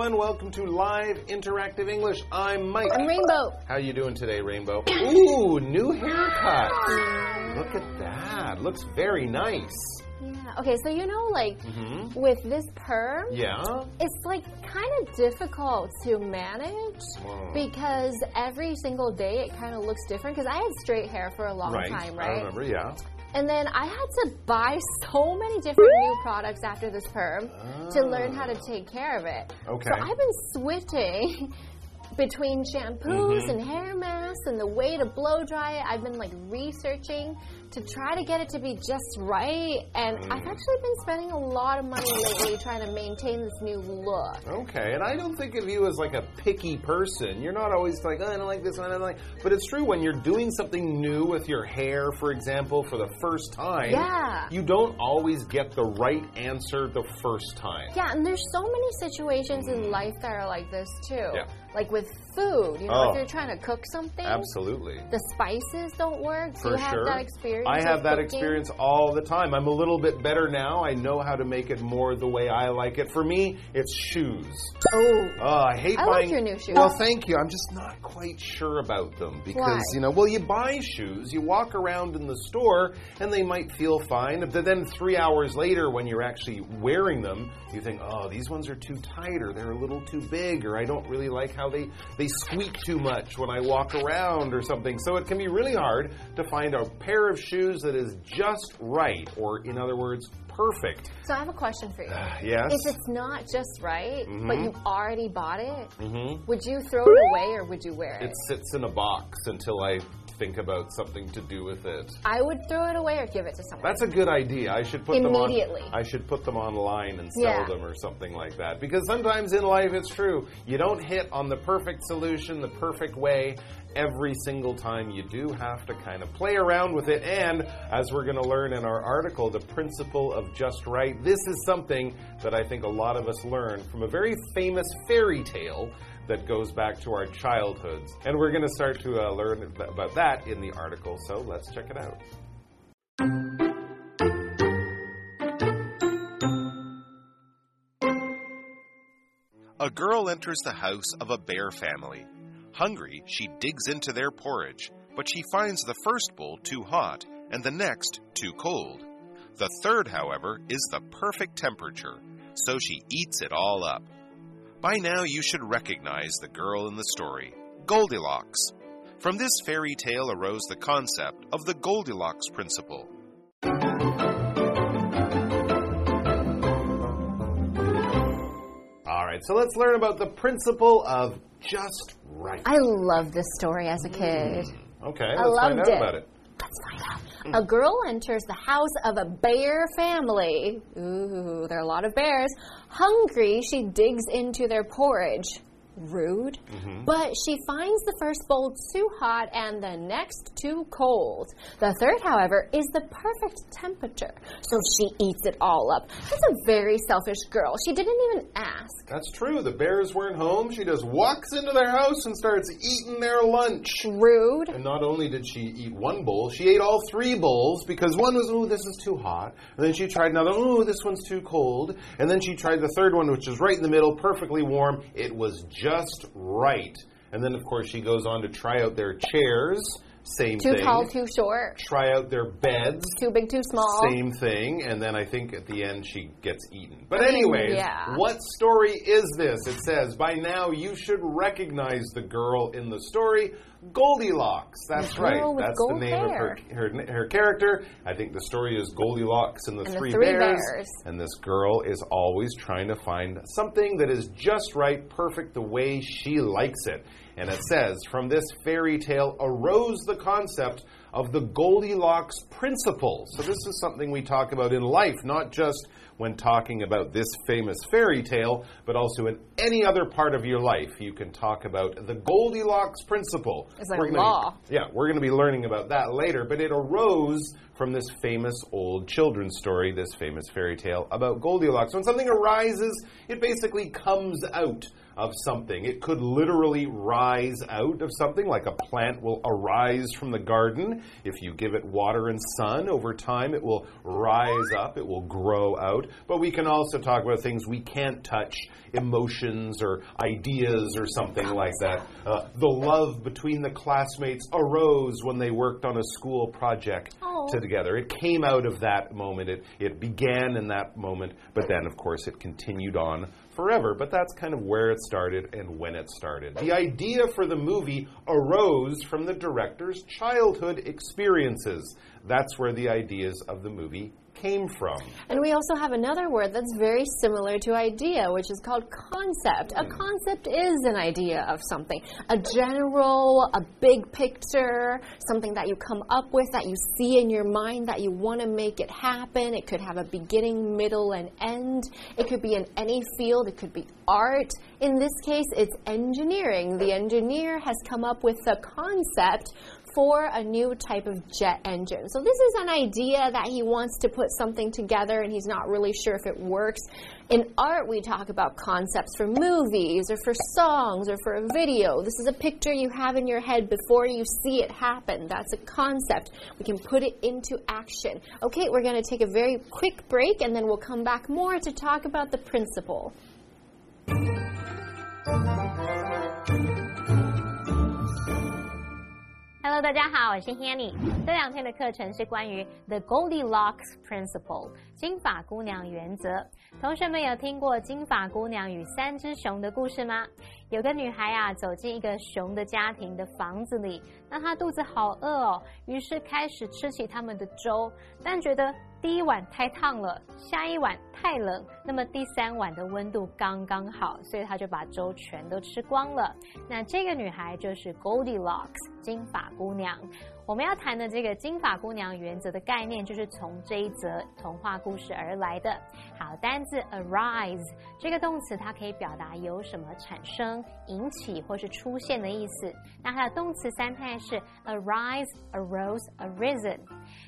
everyone. Welcome to Live Interactive English. I'm Mike. I'm Rainbow. How are you doing today, Rainbow? Ooh, new haircut. Look at that. Looks very nice. Yeah. Okay, so you know, like Mhm. with this perm, Yeah. it's like kind of difficult to manage Wow. because every single day it kind of looks different. Because I had straight hair for a long time, Right. I remember. Yeah. And then I had to buy so many different new products after this perm to learn how to take care of it. Okay. So I've been switching between shampoos Mm-hmm. and hair masks and the way to blow dry it. I've been like researching to try to get it to be just right. And Mm. I've actually been spending a lot of money lately trying to maintain this new look. Okay, and I don't think of you as like a picky person. You're not always like, oh, I don't like this one, I don't like. But it's true when you're doing something new with your hair, for example, for the first time. Yeah. You don't always get the right answer the first time. Yeah, and there's so many situations in life that are like this too. Yeah. Like with food, you know, Oh. if you're trying to cook something, Absolutely. the spices don't work. Do For you have sure. that experience? I have that cooking? experience all the time. I'm a little bit better now. I know how to make it more the way I like it. For me, it's shoes. Oh, Oh, I hate I like buying. your new shoes. Well, thank you. I'm just not quite sure about them because Why? you know, well, you buy shoes, you walk around in the store, and they might feel fine, but then three hours later, when you're actually wearing them, you think, oh, these ones are too tight, or they're a little too big, or I don't really like how they they squeak too much when I walk around, or something. So it can be really hard to find a pair of shoes that is just right, or in other words, perfect. so I have a question for you. Yes. If it's not just right, but Mhm. you already bought it, mm-hmm. would you throw it away or would you wear it? It sits in a box until I think about something to do with it. I would throw it away or give it to someone. That's a good idea. I should put them Immediately. on. I should put them online and sell Yeah. them or something like that. Because sometimes in life it's true. You don't hit on the perfect solution, the perfect way every single time. You do have to kind of play around with it. And as we're going to learn in our article, the principle of just right. This is something that I think a lot of us learn from a very famous fairy tale that goes back to our childhoods. And we're going to start to uh, learn about that in the article. So let's check it out. A girl enters the house of a bear family. Hungry, she digs into their porridge, but she finds the first bowl too hot and the next too cold. The third, however, is the perfect temperature, so she eats it all up. By now, you should recognize the girl in the story Goldilocks. From this fairy tale arose the concept of the Goldilocks principle. All right, so let's learn about the principle of just right. I loved this story as a mm. kid. Okay, I let's find loved out it. about it. Let's find out. Mm. A girl enters the house of a bear family. Ooh, there are a lot of bears. Hungry, she digs into their porridge. Rude. Mm-hmm. But she finds the first bowl too hot and the next too cold. The third, however, is the perfect temperature. So she eats it all up. That's a very selfish girl. She didn't even ask. That's true. The bears weren't home. She just walks into their house and starts eating their lunch. Rude. And not only did she eat one bowl, she ate all three bowls because one was, oh, this is too hot. And then she tried another, oh, this one's too cold. And then she tried the third one, which was right in the middle, perfectly warm. It was just right. And then, of course, she goes on to try out their chairs. Same Too thing. tall, too short. Try out their beds. Too big, too small. Same thing, and then I think at the end she gets eaten. But I mean, anyways, yeah. what story is this? It says by now you should recognize the girl in the story, Goldilocks. That's The right. That's the name hair. of her, her her character. I think the story is Goldilocks and the, And the three, three bears. bears. And this girl is always trying to find something that is just right, perfect the way she likes it. And it says, from this fairy tale arose the concept of the Goldilocks principle. So, this is something we talk about in life, not just when talking about this famous fairy tale, but also in any other part of your life. You can talk about the Goldilocks principle. It's like We're gonna law. yeah, we're going to be learning about that later, but it arose from this famous old children's story, this famous fairy tale about Goldilocks. When something arises, it basically comes out of something. It could literally rise out of something, like a plant will arise from the garden. If you give it water and sun over time, it will rise up, it will grow out. But we can also talk about things we can't touch, emotions or ideas or something like that. Uh, the love between the classmates arose when they worked on a school project Oh. together. It came out of that moment. It, it began in that moment, but then, of course, it continued on forever. But that's kind of where it started and when it started. The idea for the movie arose from the director's childhood experiences. That's where the ideas of the movie came from. And we also have another word that's very similar to idea, which is called concept. A hmm. concept is an idea of something, a general, a big picture, something that you come up with, that you see in your mind, that you want to make it happen. It could have a beginning, middle, and end. It could be in any field, it could be art. In this case, it's engineering. The engineer has come up with the concept for a new type of jet engine. So this is an idea that he wants to put something together and he's not really sure if it works. In art, we talk about concepts for movies or for songs or for a video. This is a picture you have in your head before you see it happen. That's a concept. We can put it into action. Okay, we're going to take a very quick break and then we'll come back more to talk about the principle. Hello，大家好，我是 Hanny。这两天的课程是关于 The Goldilocks Principle 金发姑娘原则。同学们有听过金发姑娘与三只熊的故事吗？有个女孩啊，走进一个熊的家庭的房子里，那她肚子好饿哦，于是开始吃起他们的粥，但觉得第一碗太烫了，下一碗太冷，那么第三碗的温度刚刚好，所以她就把粥全都吃光了。那这个女孩就是 Goldilocks 金发姑娘。我们要谈的这个金发姑娘原则的概念，就是从这一则童话故事而来的。好，单字 arise 这个动词，它可以表达由什么产生、引起或是出现的意思。那它的动词三态是 arise、arose、arisen。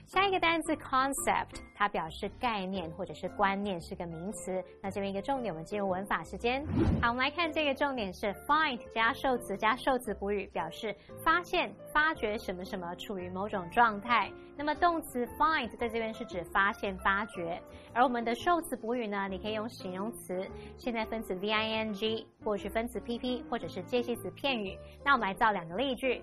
下一个单字 concept，它表示概念或者是观念，是个名词。那这边一个重点，我们进入文法时间。好，我们来看这个重点是 find 加受词加受词补语，表示发现、发掘什么什么处于某种状态。那么动词 find 在这边是指发现、发掘，而我们的受词补语呢，你可以用形容词、现在分词 v-i-n-g、过去分词 pp 或者是介系词片语。那我们来造两个例句。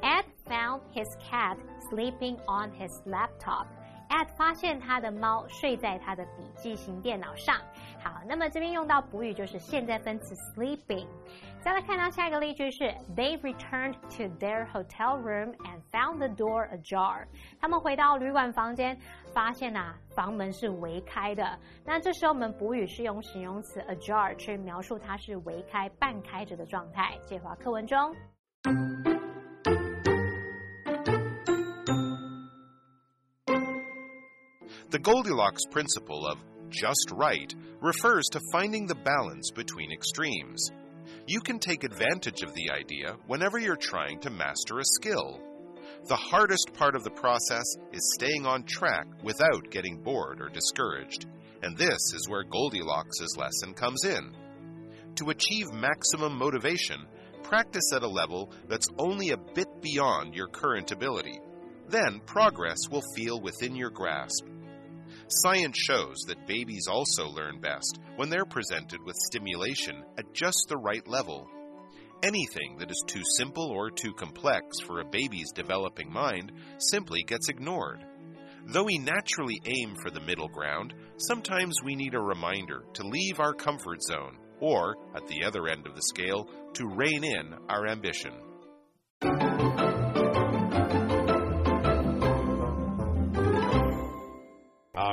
Ed found his cat sleeping on his laptop. Ed 发现他的猫睡在他的笔记型电脑上。好，那么这边用到补语就是现在分词 sleeping。再来看到下一个例句是 They returned to their hotel room and found the door ajar。他们回到旅馆房间，发现啊房门是围开的。那这时候我们补语是用形容词 ajar 去描述它是围开、半开着的状态。介绍课文中。The Goldilocks principle of just right refers to finding the balance between extremes. You can take advantage of the idea whenever you're trying to master a skill. The hardest part of the process is staying on track without getting bored or discouraged, and this is where Goldilocks' lesson comes in. To achieve maximum motivation, practice at a level that's only a bit beyond your current ability. Then progress will feel within your grasp. Science shows that babies also learn best when they're presented with stimulation at just the right level. Anything that is too simple or too complex for a baby's developing mind simply gets ignored. Though we naturally aim for the middle ground, sometimes we need a reminder to leave our comfort zone, or, at the other end of the scale, to rein in our ambition.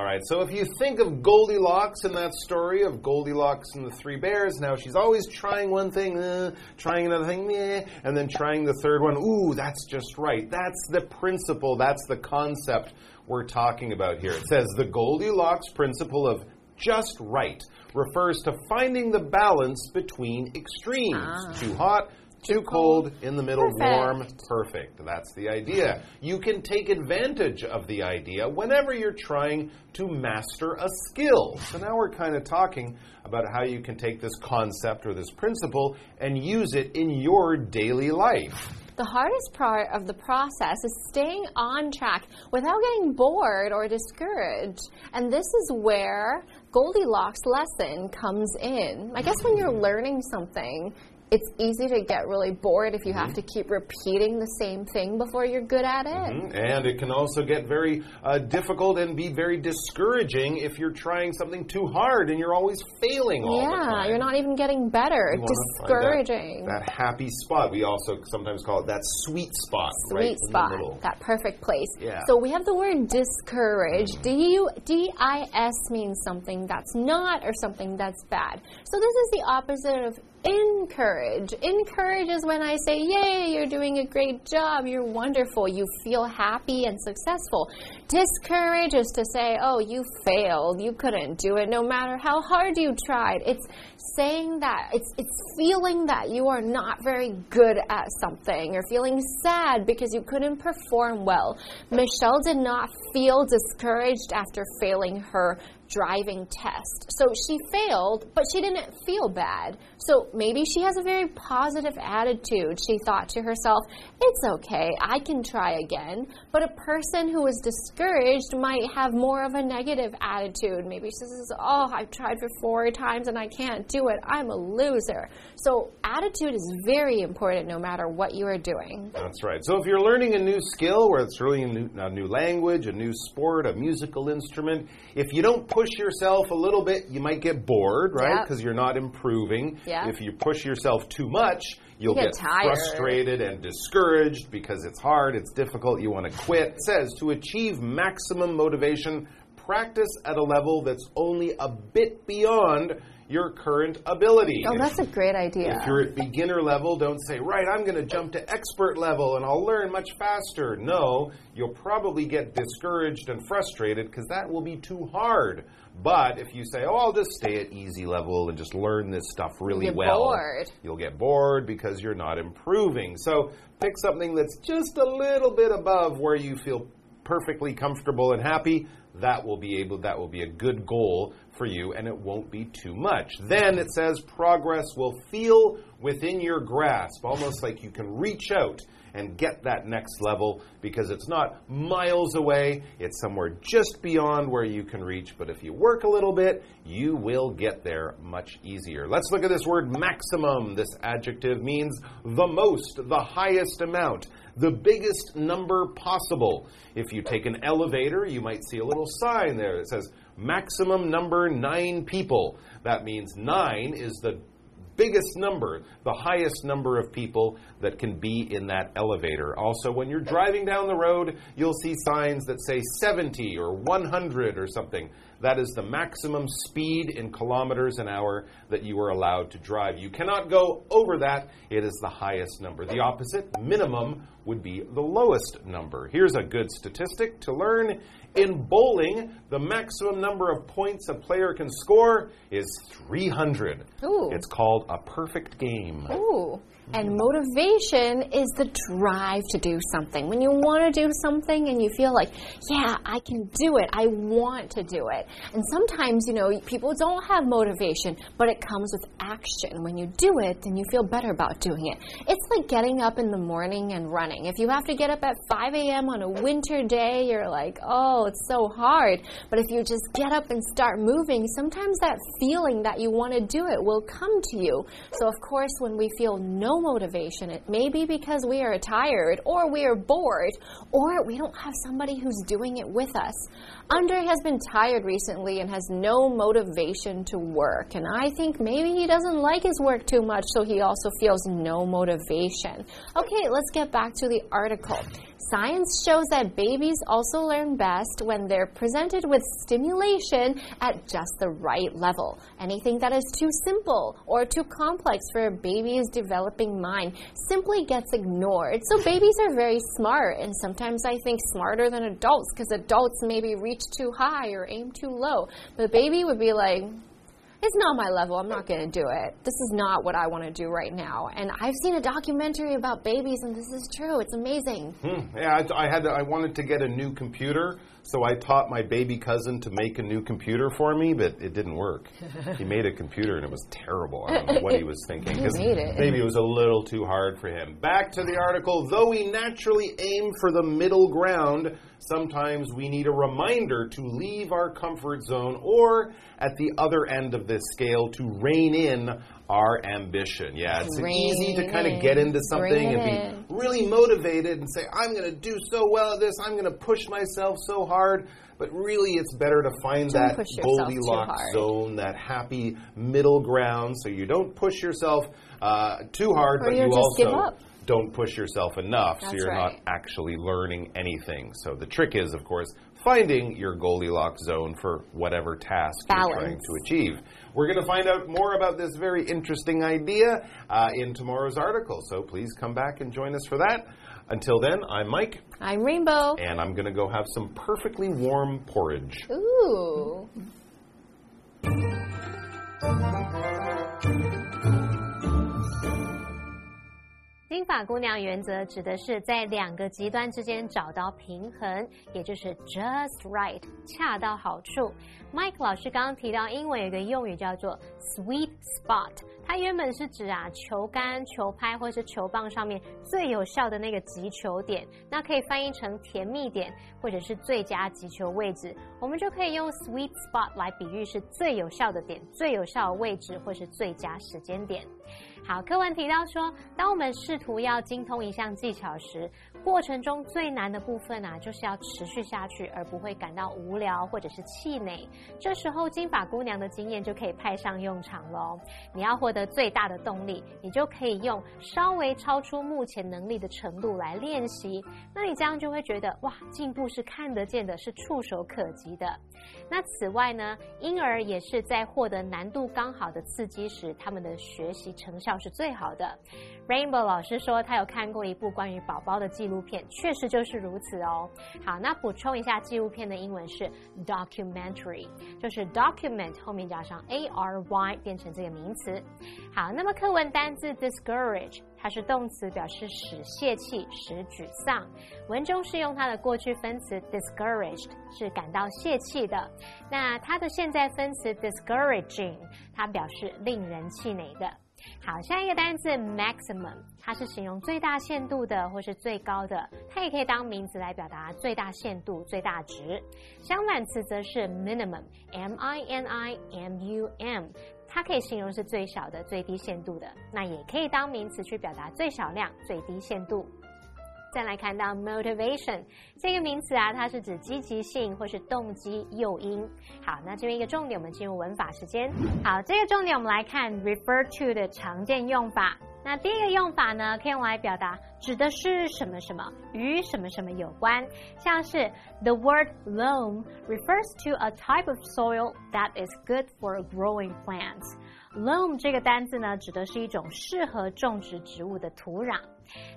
Right, so if you think of Goldilocks in that story of Goldilocks and the Three Bears, now she's always trying one thing, uh, trying another thing, meh, and then trying the third one. Ooh, that's just right. That's the principle, that's the concept we're talking about here. It says the Goldilocks principle of just right refers to finding the balance between extremes too hot, Too cold, in the middle, Perfect. warm, perfect. That's the idea. You can take advantage of the idea whenever you're trying to master a skill. So now we're kind of talking about how you can take this concept or this principle and use it in your daily life. The hardest part of the process is staying on track without getting bored or discouraged. And this is where Goldilocks lesson comes in. I guess when you're learning something, it's easy to get really bored if you have to keep repeating the same thing before you're good at it. Mm-hmm. And it can also get very uh, difficult and be very discouraging if you're trying something too hard and you're always failing all the Yeah, you're not even getting better. You find that- Discouraging. That, happy spot. We also sometimes call it that sweet spot. right sweet in the spot, that perfect place. Yeah. So we have the word discourage. D U D I S means something that's not or something that's bad. So this is the opposite of encourage. Encourage is when I say, "Yay, you're doing a great job. You're wonderful. You feel happy and successful." Discourage is to say, "Oh, you failed. You couldn't do it no matter how hard you tried." It's saying that it's it's feeling that you are not very good at something. You're feeling sad because you couldn't perform well. Michelle did not feel discouraged after failing her driving test. So she failed, but she didn't feel bad. So maybe she has a very positive attitude. She thought to herself, it's okay, I can try again. But a person who is discouraged might have more of a negative attitude. Maybe she says, oh, I've tried for four times and I can't do it. I'm a loser. So attitude is very important no matter what you are doing. That's right. So if you're learning a new skill, whether it's learning a new, a new language, a new sport, a musical instrument, if you don't push yourself a little bit, you might get bored, right? Yep. Because you're not improving. Yep. If you push yourself too much, you'll You get tired. frustrated and discouraged because it's hard, it's difficult, you want to quit. It says to achieve maximum motivation, practice at a level that's only a bit beyond your current ability. Oh, that's a great idea. if you're at beginner level, don't say, right, I'm going to jump to expert level and I'll learn much faster. No, you'll probably get discouraged and frustrated because that will be too hard. But if you say, oh, I'll just stay at easy level and just learn this stuff really get well, bored. you'll get bored because you're not improving. So pick something that's just a little bit above where you feel perfectly comfortable and happy. That will be able that will be a good goal for you and it won't be too much. Then it says progress will feel within your grasp, almost like you can reach out and get that next level because it's not miles away, it's somewhere just beyond where you can reach. But if you work a little bit, you will get there much easier. Let's look at this word maximum. This adjective means the most, the highest amount, the biggest number possible. If you take an elevator, you might see a little sign there that says maximum number nine people. That means nine is the biggest number, the highest number of people that can be in that elevator. Also, when you're driving down the road, you'll see signs that say 70 or 100 or something. That is the maximum speed in kilometers an hour that you are allowed to drive. You cannot go over that, it is the highest number. The opposite, minimum, would be the lowest number. Here's a good statistic to learn. In bowling, the maximum number of points a player can score is 300. Ooh. It's called a perfect game. Ooh. And motivation is the drive to do something. When you want to do something and you feel like, yeah, I can do it. I want to do it. And sometimes, you know, people don't have motivation, but it comes with action. When you do it, then you feel better about doing it. It's like getting up in the morning and running. If you have to get up at 5 a.m. on a winter day, you're like, oh, it's so hard. But if you just get up and start moving, sometimes that feeling that you want to do it will come to you. So, of course, when we feel no motivation, it may be because we are tired or we are bored or we don't have somebody who's doing it with us. Andre has been tired recently and has no motivation to work. And I think maybe he doesn't like his work too much, so he also feels no motivation. Okay, let's get back to the article. Science shows that babies also learn best when they're presented with stimulation at just the right level. Anything that is too simple or too complex for a baby's developing mind simply gets ignored. So babies are very smart, and sometimes I think smarter than adults because adults maybe reach too high or aim too low. A baby would be like, It's not my level. I'm not going to do it. This is not what I want to do right now. And I've seen a documentary about babies, and this is true. It's amazing. Hmm. Yeah, I, I had to, I wanted to get a new computer, so I taught my baby cousin to make a new computer for me, but it didn't work. he made a computer and it was terrible. I don't know what he was thinking. He made it. Maybe it was a little too hard for him. Back to the article. Though we naturally aim for the middle ground, sometimes we need a reminder to leave our comfort zone or, at the other end of this scale, to rein in our ambition. Yeah, it's Rein easy to kind of get into something and be really motivated and say, I'm going to do so well at this, I'm going to push myself so hard. But really, it's better to find Don't that push yourself too Goldilocks zone, that happy middle ground, so you don't push yourself uh, too hard, Or but you also don't push yourself enough, so you're not actually learning anything. So the trick is, of course, finding your Goldilocks zone for whatever task you're trying to achieve. We're going to find out more about this very interesting idea uh, in tomorrow's article, so please come back and join us for that. Until then, I'm Mike, I'm Rainbow. and I'm going to go have some perfectly warm porridge. Ooh. 金发姑娘原则指的是在两个极端之间找到平衡，也就是 just right，恰到好处。Mike 老师刚刚提到英文有一个用语叫做 sweet spot，它原本是指啊球杆、球拍或是球棒上面最有效的那个击球点，那可以翻译成甜蜜点或者是最佳击球位置。我们就可以用 sweet spot 来比喻是最有效的点、最有效的位置或是最佳时间点。好，课文提到说，当我们试图要精通一项技巧时，过程中最难的部分啊，就是要持续下去，而不会感到无聊或者是气馁。这时候，金发姑娘的经验就可以派上用场喽。你要获得最大的动力，你就可以用稍微超出目前能力的程度来练习。那你这样就会觉得，哇，进步是看得见的，是触手可及的。那此外呢，婴儿也是在获得难度刚好的刺激时，他们的学习成效是最好的。Rainbow 老师说，他有看过一部关于宝宝的纪纪录片，确实就是如此哦。好，那补充一下，纪录片的英文是 documentary，就是 document 后面加上 a r y 变成这个名词。好，那么课文单字 discourage。它是动词，表示使泄气、使沮丧。文中是用它的过去分词 discouraged，是感到泄气的。那它的现在分词 discouraging，它表示令人气馁的。好，下一个单词 maximum，它是形容最大限度的或是最高的，它也可以当名词来表达最大限度、最大值。相反词则是 minimum，m i n i m u m。它可以形容是最小的、最低限度的，那也可以当名词去表达最小量、最低限度。再来看到 motivation 这个名词啊，它是指积极性或是动机、诱因。好，那这边一个重点，我们进入文法时间。好，这个重点我们来看 refer to 的常见用法。那第一个用法呢，可以用来表达指的是什么什么与什么什么有关，像是 the word loam refers to a type of soil that is good for growing plants。loam 这个单字呢，指的是一种适合种植植物的土壤。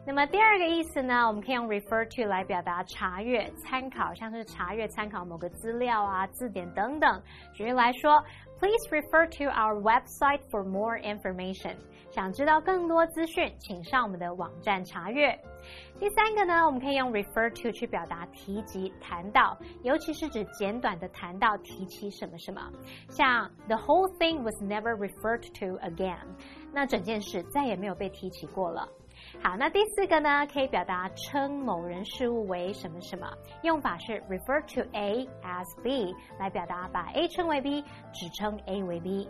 那么第二个意思呢，我们可以用 refer to 来表达查阅、参考，像是查阅、参考某个资料啊、字典等等。举例来说，Please refer to our website for more information。想知道更多资讯，请上我们的网站查阅。第三个呢，我们可以用 refer to 去表达提及、谈到，尤其是指简短的谈到、提起什么什么，像 The whole thing was never referred to again。那整件事再也没有被提起过了。好，那第四个呢，可以表达称某人事物为什么什么，用法是 refer to A as B 来表达把 A 称为 B，只称 A 为 B。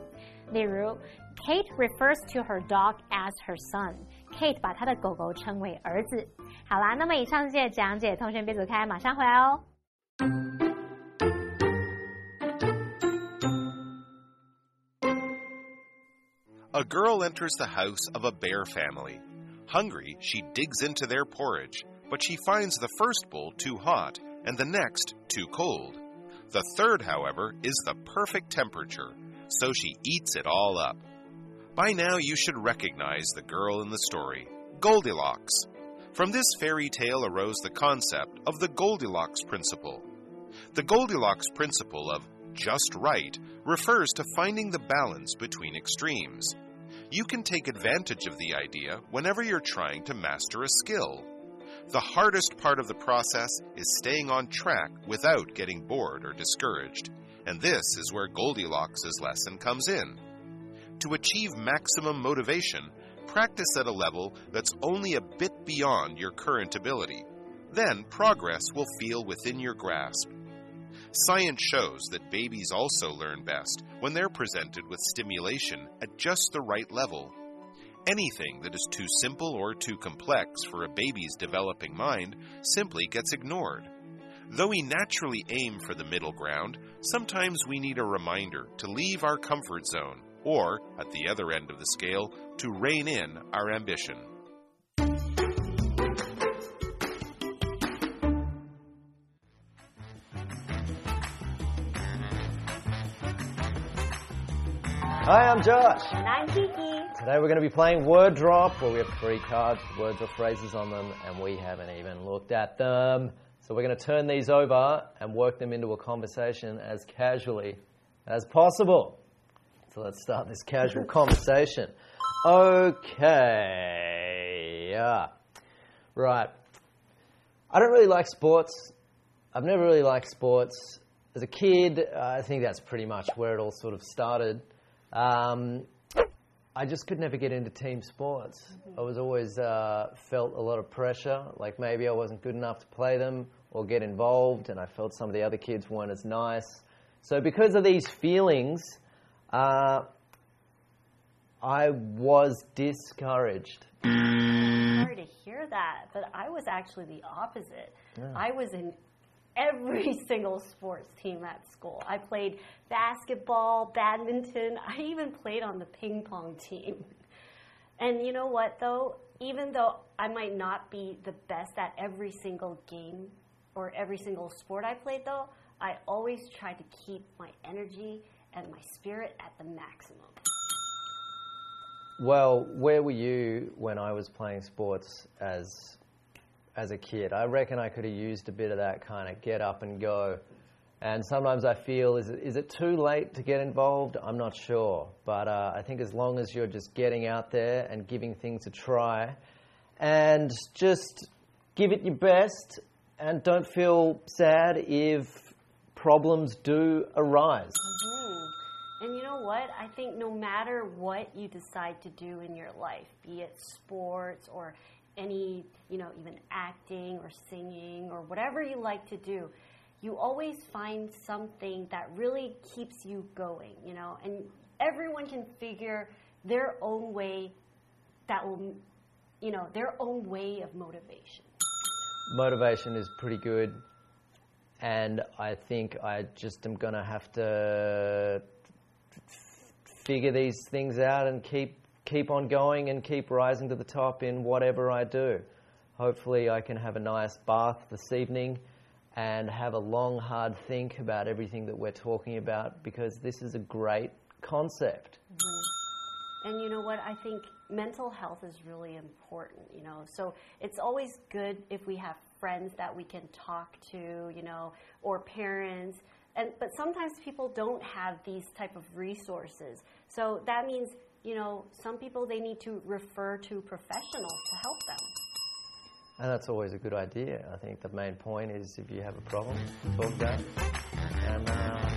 例如，Kate refers to her dog as her son。Kate 把她的狗狗称为儿子。好啦，那么以上这些讲解，同学别走开，马上回来哦。 A girl enters the house of a bear family. Hungry, she digs into their porridge, but she finds the first bowl too hot and the next too cold. The third, however, is the perfect temperature, so she eats it all up. By now, you should recognize the girl in the story Goldilocks. From this fairy tale arose the concept of the Goldilocks principle. The Goldilocks principle of just right refers to finding the balance between extremes. You can take advantage of the idea whenever you're trying to master a skill. The hardest part of the process is staying on track without getting bored or discouraged, and this is where Goldilocks' lesson comes in. To achieve maximum motivation, practice at a level that's only a bit beyond your current ability. Then progress will feel within your grasp. Science shows that babies also learn best when they're presented with stimulation at just the right level. Anything that is too simple or too complex for a baby's developing mind simply gets ignored. Though we naturally aim for the middle ground, sometimes we need a reminder to leave our comfort zone, or, at the other end of the scale, to rein in our ambition. Hi, I'm Josh. And I'm Kiki. Today we're going to be playing Word Drop, where we have three cards, words or phrases on them, and we haven't even looked at them. So we're going to turn these over and work them into a conversation as casually as possible. So let's start this casual conversation. Okay. Yeah. Right. I don't really like sports. I've never really liked sports. As a kid, uh, I think that's pretty much where it all sort of started. Um, I just could never get into team sports. I was always uh, felt a lot of pressure, like maybe I wasn't good enough to play them or get involved, and I felt some of the other kids weren't as nice. So because of these feelings, uh, I was discouraged. sorry to hear that, but I was actually the opposite. I was in every single sports team at school. I played basketball, badminton, I even played on the ping pong team. And you know what, though? Even though I might not be the best at every single game or every single sport I played, though, I always tried to keep my energy and my spirit at the maximum. Well, where were you when I was playing sports as as a kid? I reckon I could have used a bit of that kind of get up and go. And sometimes I feel, is it, is it too late to get involved? I'm not sure. But uh, I think as long as you're just getting out there and giving things a try and just give it your best and don't feel sad if problems do arise. Hmm. And you know what? I think no matter what you decide to do in your life, be it sports or any, you know, even acting or singing or whatever you like to do, you always find something that really keeps you going, you know, and everyone can figure their own way that will, you know, their own way of motivation. motivation is pretty good, and I think I just am going to have to figure these things out and keep keep on going and keep rising to the top in whatever I do. Hopefully, I can have a nice bath this evening and have a long, hard think about everything that we're talking about because this is a great concept. Mm-hmm. And you know what? I think mental health is really important, you know. So it's always good if we have friends that we can talk to, you know, or parents. And but sometimes people don't have these type of resources. So that means, you know, some people they need to refer to professionals to help them. And that's always a good idea. I think the main point is if you have a problem, talk to them. And, uh,